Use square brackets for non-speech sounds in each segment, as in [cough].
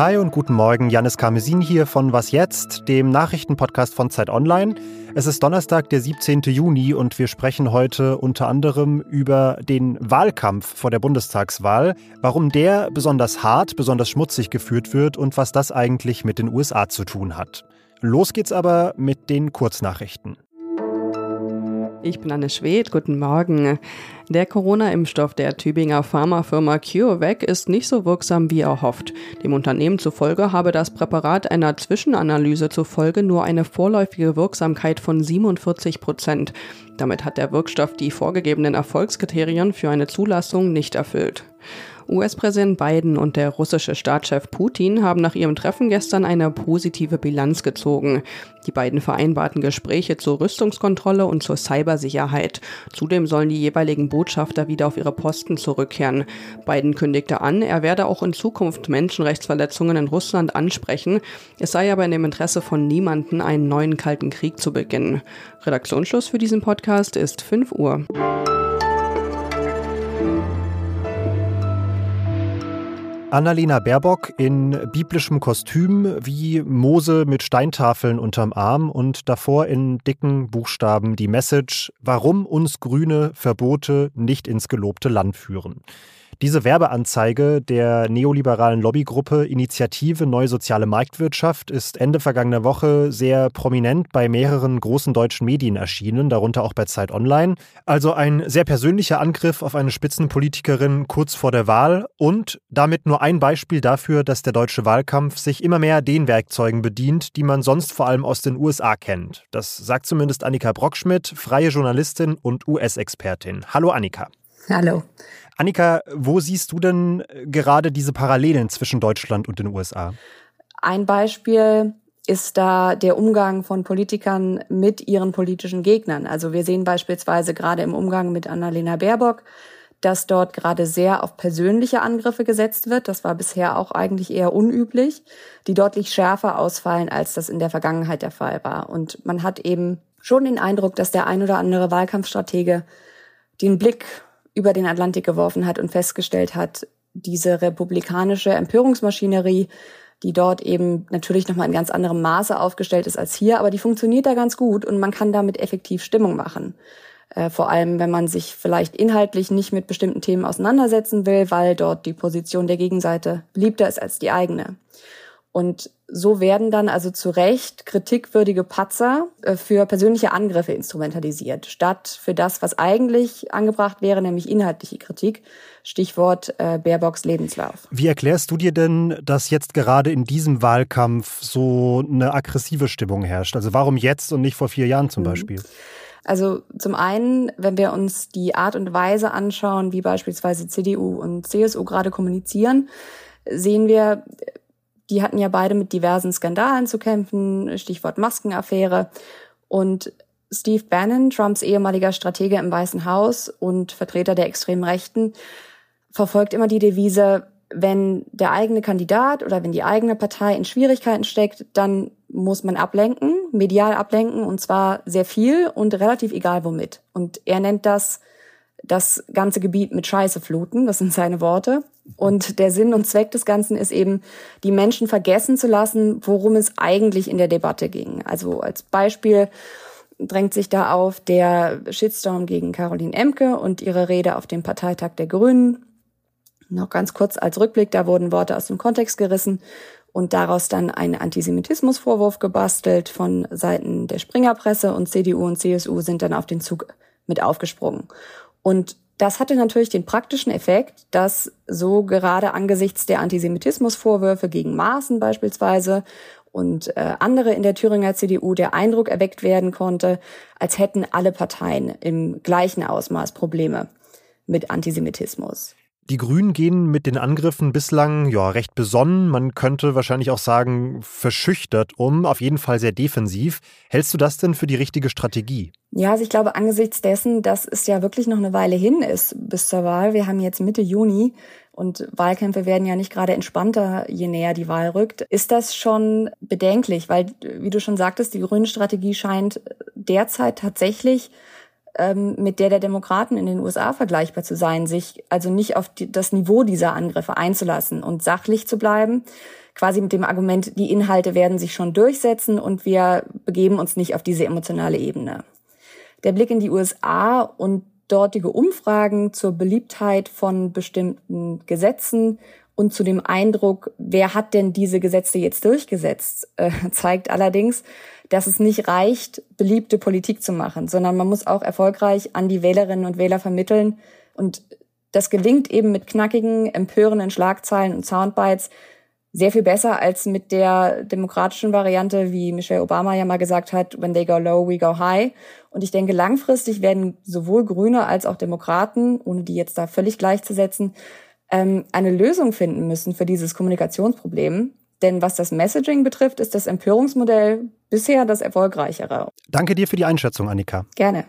Hi und guten Morgen, Janis Karmesin hier von Was Jetzt, dem Nachrichtenpodcast von Zeit Online. Es ist Donnerstag, der 17. Juni und wir sprechen heute unter anderem über den Wahlkampf vor der Bundestagswahl, warum der besonders hart, besonders schmutzig geführt wird und was das eigentlich mit den USA zu tun hat. Los geht's aber mit den Kurznachrichten. Ich bin Anne Schwedt, guten Morgen. Der Corona-Impfstoff der Tübinger Pharmafirma CureVac ist nicht so wirksam wie erhofft. Dem Unternehmen zufolge habe das Präparat einer Zwischenanalyse zufolge nur eine vorläufige Wirksamkeit von 47 Prozent. Damit hat der Wirkstoff die vorgegebenen Erfolgskriterien für eine Zulassung nicht erfüllt. US-Präsident Biden und der russische Staatschef Putin haben nach ihrem Treffen gestern eine positive Bilanz gezogen. Die beiden vereinbarten Gespräche zur Rüstungskontrolle und zur Cybersicherheit. Zudem sollen die jeweiligen Botschafter wieder auf ihre Posten zurückkehren. Biden kündigte an, er werde auch in Zukunft Menschenrechtsverletzungen in Russland ansprechen. Es sei aber in dem Interesse von niemanden, einen neuen Kalten Krieg zu beginnen. Redaktionsschluss für diesen Podcast ist 5 Uhr. Annalena Baerbock in biblischem Kostüm wie Mose mit Steintafeln unterm Arm und davor in dicken Buchstaben die Message, warum uns grüne Verbote nicht ins gelobte Land führen. Diese Werbeanzeige der neoliberalen Lobbygruppe Initiative Neue Soziale Marktwirtschaft ist Ende vergangener Woche sehr prominent bei mehreren großen deutschen Medien erschienen, darunter auch bei Zeit Online. Also ein sehr persönlicher Angriff auf eine Spitzenpolitikerin kurz vor der Wahl und damit nur ein Beispiel dafür, dass der deutsche Wahlkampf sich immer mehr den Werkzeugen bedient, die man sonst vor allem aus den USA kennt. Das sagt zumindest Annika Brockschmidt, freie Journalistin und US-Expertin. Hallo Annika. Hallo. Annika, wo siehst du denn äh, gerade diese Parallelen zwischen Deutschland und den USA? Ein Beispiel ist da der Umgang von Politikern mit ihren politischen Gegnern. Also wir sehen beispielsweise gerade im Umgang mit Annalena Baerbock, dass dort gerade sehr auf persönliche Angriffe gesetzt wird. Das war bisher auch eigentlich eher unüblich, die deutlich schärfer ausfallen, als das in der Vergangenheit der Fall war. Und man hat eben schon den Eindruck, dass der ein oder andere Wahlkampfstratege den Blick über den Atlantik geworfen hat und festgestellt hat, diese republikanische Empörungsmaschinerie, die dort eben natürlich nochmal in ganz anderem Maße aufgestellt ist als hier, aber die funktioniert da ganz gut und man kann damit effektiv Stimmung machen. Äh, vor allem, wenn man sich vielleicht inhaltlich nicht mit bestimmten Themen auseinandersetzen will, weil dort die Position der Gegenseite beliebter ist als die eigene. Und so werden dann also zu Recht kritikwürdige Patzer äh, für persönliche Angriffe instrumentalisiert, statt für das, was eigentlich angebracht wäre, nämlich inhaltliche Kritik. Stichwort äh, Baerbocks Lebenslauf. Wie erklärst du dir denn, dass jetzt gerade in diesem Wahlkampf so eine aggressive Stimmung herrscht? Also warum jetzt und nicht vor vier Jahren zum mhm. Beispiel? Also zum einen, wenn wir uns die Art und Weise anschauen, wie beispielsweise CDU und CSU gerade kommunizieren, sehen wir, die hatten ja beide mit diversen Skandalen zu kämpfen, Stichwort Maskenaffäre. Und Steve Bannon, Trumps ehemaliger Stratege im Weißen Haus und Vertreter der extremen Rechten, verfolgt immer die Devise, wenn der eigene Kandidat oder wenn die eigene Partei in Schwierigkeiten steckt, dann muss man ablenken, medial ablenken und zwar sehr viel und relativ egal womit. Und er nennt das das ganze Gebiet mit Scheiße fluten, das sind seine Worte. Und der Sinn und Zweck des Ganzen ist eben, die Menschen vergessen zu lassen, worum es eigentlich in der Debatte ging. Also als Beispiel drängt sich da auf der Shitstorm gegen Caroline Emke und ihre Rede auf dem Parteitag der Grünen. Noch ganz kurz als Rückblick, da wurden Worte aus dem Kontext gerissen und daraus dann ein Antisemitismusvorwurf gebastelt von Seiten der Springerpresse und CDU und CSU sind dann auf den Zug mit aufgesprungen. Und das hatte natürlich den praktischen Effekt, dass so gerade angesichts der Antisemitismusvorwürfe gegen Maaßen beispielsweise und äh, andere in der Thüringer CDU der Eindruck erweckt werden konnte, als hätten alle Parteien im gleichen Ausmaß Probleme mit Antisemitismus. Die Grünen gehen mit den Angriffen bislang ja recht besonnen, man könnte wahrscheinlich auch sagen verschüchtert um, auf jeden Fall sehr defensiv. Hältst du das denn für die richtige Strategie? Ja, also ich glaube angesichts dessen, dass es ja wirklich noch eine Weile hin ist bis zur Wahl, wir haben jetzt Mitte Juni und Wahlkämpfe werden ja nicht gerade entspannter, je näher die Wahl rückt, ist das schon bedenklich, weil, wie du schon sagtest, die grüne Strategie scheint derzeit tatsächlich mit der der Demokraten in den USA vergleichbar zu sein, sich also nicht auf die, das Niveau dieser Angriffe einzulassen und sachlich zu bleiben, quasi mit dem Argument, die Inhalte werden sich schon durchsetzen und wir begeben uns nicht auf diese emotionale Ebene. Der Blick in die USA und dortige Umfragen zur Beliebtheit von bestimmten Gesetzen und zu dem Eindruck, wer hat denn diese Gesetze jetzt durchgesetzt, äh, [laughs] zeigt allerdings, dass es nicht reicht, beliebte Politik zu machen, sondern man muss auch erfolgreich an die Wählerinnen und Wähler vermitteln. Und das gelingt eben mit knackigen, empörenden Schlagzeilen und Soundbites sehr viel besser als mit der demokratischen Variante, wie Michelle Obama ja mal gesagt hat, when they go low, we go high. Und ich denke, langfristig werden sowohl Grüne als auch Demokraten, ohne die jetzt da völlig gleichzusetzen, ähm, eine Lösung finden müssen für dieses Kommunikationsproblem. Denn was das Messaging betrifft, ist das Empörungsmodell bisher das erfolgreichere. Danke dir für die Einschätzung, Annika. Gerne.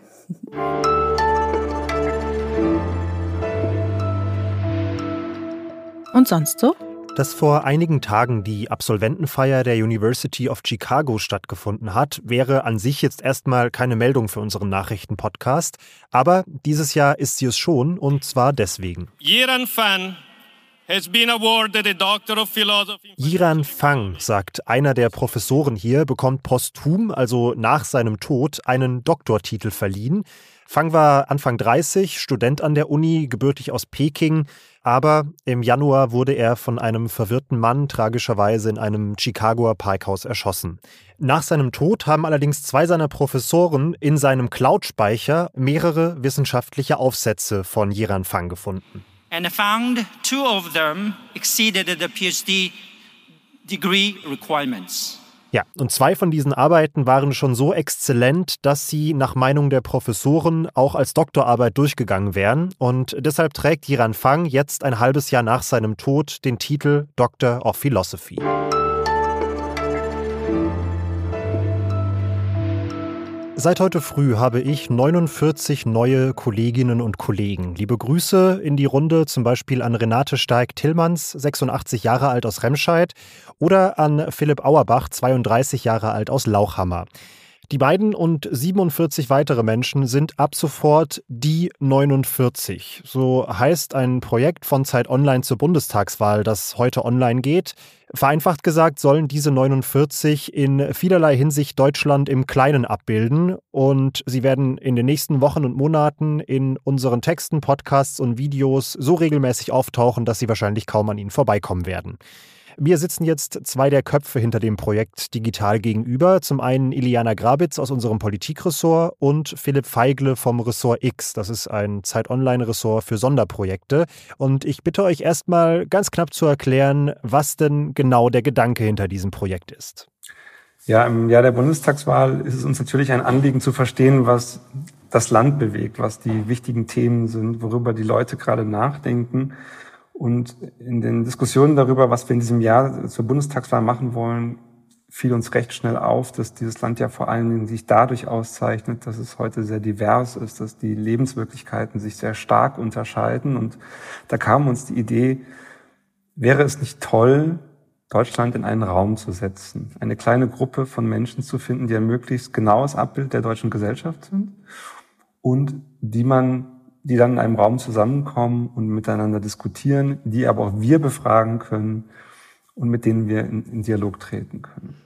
Und sonst so? Dass vor einigen Tagen die Absolventenfeier der University of Chicago stattgefunden hat, wäre an sich jetzt erstmal keine Meldung für unseren Nachrichtenpodcast. Aber dieses Jahr ist sie es schon und zwar deswegen. Yiran Fan Yiran Fang, sagt einer der Professoren hier, bekommt posthum, also nach seinem Tod, einen Doktortitel verliehen. Fang war Anfang 30, Student an der Uni, gebürtig aus Peking, aber im Januar wurde er von einem verwirrten Mann tragischerweise in einem Chicagoer Parkhaus erschossen. Nach seinem Tod haben allerdings zwei seiner Professoren in seinem Cloud-Speicher mehrere wissenschaftliche Aufsätze von Yiran Fang gefunden. And found two of them exceeded the PhD degree requirements. Ja, und zwei von diesen Arbeiten waren schon so exzellent, dass sie nach Meinung der Professoren auch als Doktorarbeit durchgegangen wären. Und deshalb trägt Yiran Fang jetzt ein halbes Jahr nach seinem Tod den Titel Doctor of Philosophy. Seit heute früh habe ich 49 neue Kolleginnen und Kollegen. Liebe Grüße in die Runde zum Beispiel an Renate Steig-Tillmanns, 86 Jahre alt aus Remscheid, oder an Philipp Auerbach, 32 Jahre alt aus Lauchhammer. Die beiden und 47 weitere Menschen sind ab sofort die 49. So heißt ein Projekt von Zeit Online zur Bundestagswahl, das heute online geht. Vereinfacht gesagt sollen diese 49 in vielerlei Hinsicht Deutschland im Kleinen abbilden und sie werden in den nächsten Wochen und Monaten in unseren Texten, Podcasts und Videos so regelmäßig auftauchen, dass sie wahrscheinlich kaum an ihnen vorbeikommen werden. Mir sitzen jetzt zwei der Köpfe hinter dem Projekt digital gegenüber. Zum einen Iliana Grabitz aus unserem Politikressort und Philipp Feigle vom Ressort X. Das ist ein Zeit-Online-Ressort für Sonderprojekte. Und ich bitte euch erstmal ganz knapp zu erklären, was denn genau der Gedanke hinter diesem Projekt ist. Ja, im Jahr der Bundestagswahl ist es uns natürlich ein Anliegen zu verstehen, was das Land bewegt, was die wichtigen Themen sind, worüber die Leute gerade nachdenken. Und in den Diskussionen darüber, was wir in diesem Jahr zur Bundestagswahl machen wollen, fiel uns recht schnell auf, dass dieses Land ja vor allen Dingen sich dadurch auszeichnet, dass es heute sehr divers ist, dass die Lebenswirklichkeiten sich sehr stark unterscheiden. Und da kam uns die Idee, wäre es nicht toll, Deutschland in einen Raum zu setzen, eine kleine Gruppe von Menschen zu finden, die ein möglichst genaues Abbild der deutschen Gesellschaft sind und die man die dann in einem Raum zusammenkommen und miteinander diskutieren, die aber auch wir befragen können und mit denen wir in, in Dialog treten können.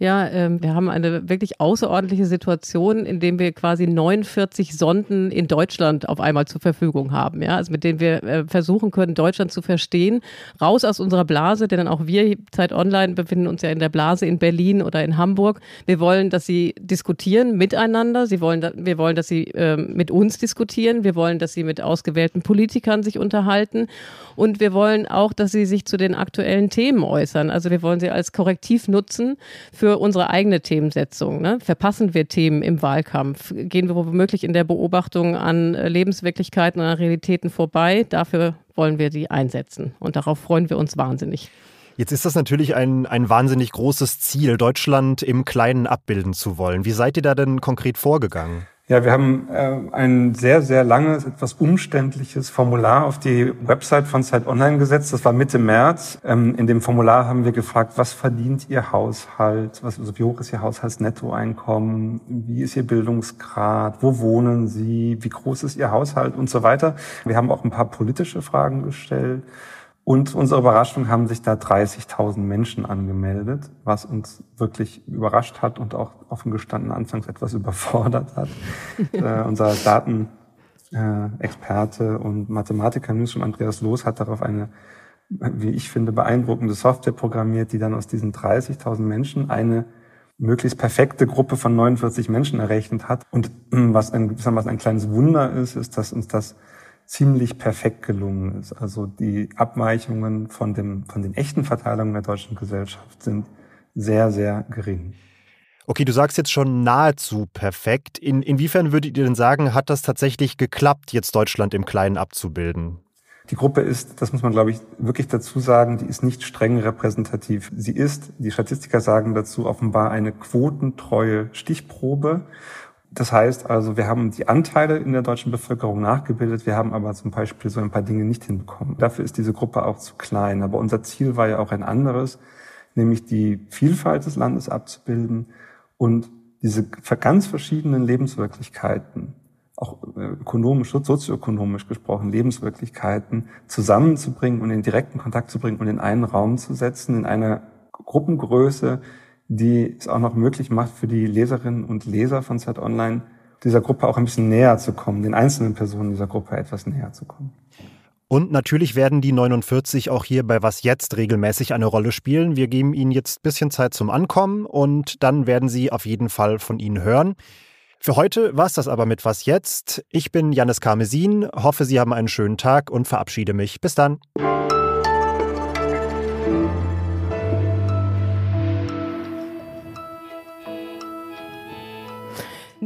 Ja, ähm, wir haben eine wirklich außerordentliche Situation, in dem wir quasi 49 Sonden in Deutschland auf einmal zur Verfügung haben. Ja, also mit denen wir äh, versuchen können, Deutschland zu verstehen. Raus aus unserer Blase, denn auch wir, Zeit Online, befinden uns ja in der Blase in Berlin oder in Hamburg. Wir wollen, dass sie diskutieren miteinander. Sie wollen, wir wollen, dass sie äh, mit uns diskutieren. Wir wollen, dass sie mit ausgewählten Politikern sich unterhalten. Und wir wollen auch, dass sie sich zu den aktuellen Themen äußern. Also wir wollen sie als Korrektiv nutzen für für unsere eigene Themensetzung. Ne? Verpassen wir Themen im Wahlkampf? Gehen wir womöglich in der Beobachtung an äh, Lebenswirklichkeiten und an Realitäten vorbei? Dafür wollen wir sie einsetzen. Und darauf freuen wir uns wahnsinnig. Jetzt ist das natürlich ein, ein wahnsinnig großes Ziel, Deutschland im Kleinen abbilden zu wollen. Wie seid ihr da denn konkret vorgegangen? Ja, wir haben äh, ein sehr, sehr langes, etwas umständliches Formular auf die Website von Zeit Online gesetzt. Das war Mitte März. Ähm, in dem Formular haben wir gefragt, was verdient Ihr Haushalt? Was, also wie hoch ist Ihr Haushaltsnettoeinkommen? Wie ist Ihr Bildungsgrad? Wo wohnen Sie? Wie groß ist Ihr Haushalt? Und so weiter. Wir haben auch ein paar politische Fragen gestellt. Und unsere Überraschung haben sich da 30.000 Menschen angemeldet, was uns wirklich überrascht hat und auch offen gestanden anfangs etwas [laughs] überfordert hat. [laughs] äh, unser Datenexperte äh, und Mathematiker News und Andreas Loos hat darauf eine, wie ich finde, beeindruckende Software programmiert, die dann aus diesen 30.000 Menschen eine möglichst perfekte Gruppe von 49 Menschen errechnet hat. Und was ein, was ein kleines Wunder ist, ist, dass uns das ziemlich perfekt gelungen ist. Also die Abweichungen von, dem, von den echten Verteilungen der deutschen Gesellschaft sind sehr, sehr gering. Okay, du sagst jetzt schon nahezu perfekt. In, inwiefern würdet ihr denn sagen, hat das tatsächlich geklappt, jetzt Deutschland im Kleinen abzubilden? Die Gruppe ist, das muss man glaube ich wirklich dazu sagen, die ist nicht streng repräsentativ. Sie ist, die Statistiker sagen dazu, offenbar eine quotentreue Stichprobe. Das heißt also, wir haben die Anteile in der deutschen Bevölkerung nachgebildet, wir haben aber zum Beispiel so ein paar Dinge nicht hinbekommen. Dafür ist diese Gruppe auch zu klein. Aber unser Ziel war ja auch ein anderes, nämlich die Vielfalt des Landes abzubilden und diese ganz verschiedenen Lebenswirklichkeiten, auch äh, ökonomisch, sozioökonomisch gesprochen, Lebenswirklichkeiten zusammenzubringen und in direkten Kontakt zu bringen und in einen Raum zu setzen, in einer Gruppengröße, die es auch noch möglich macht für die Leserinnen und Leser von Zeit Online, dieser Gruppe auch ein bisschen näher zu kommen, den einzelnen Personen dieser Gruppe etwas näher zu kommen. Und natürlich werden die 49 auch hier bei Was Jetzt regelmäßig eine Rolle spielen. Wir geben Ihnen jetzt ein bisschen Zeit zum Ankommen und dann werden Sie auf jeden Fall von Ihnen hören. Für heute war es das aber mit Was Jetzt. Ich bin Janis Karmesin, hoffe, Sie haben einen schönen Tag und verabschiede mich. Bis dann.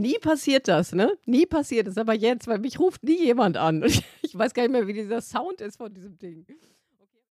Nie passiert das, ne? Nie passiert es. Aber jetzt, weil mich ruft nie jemand an. [laughs] Ich weiß gar nicht mehr, wie dieser Sound ist von diesem Ding.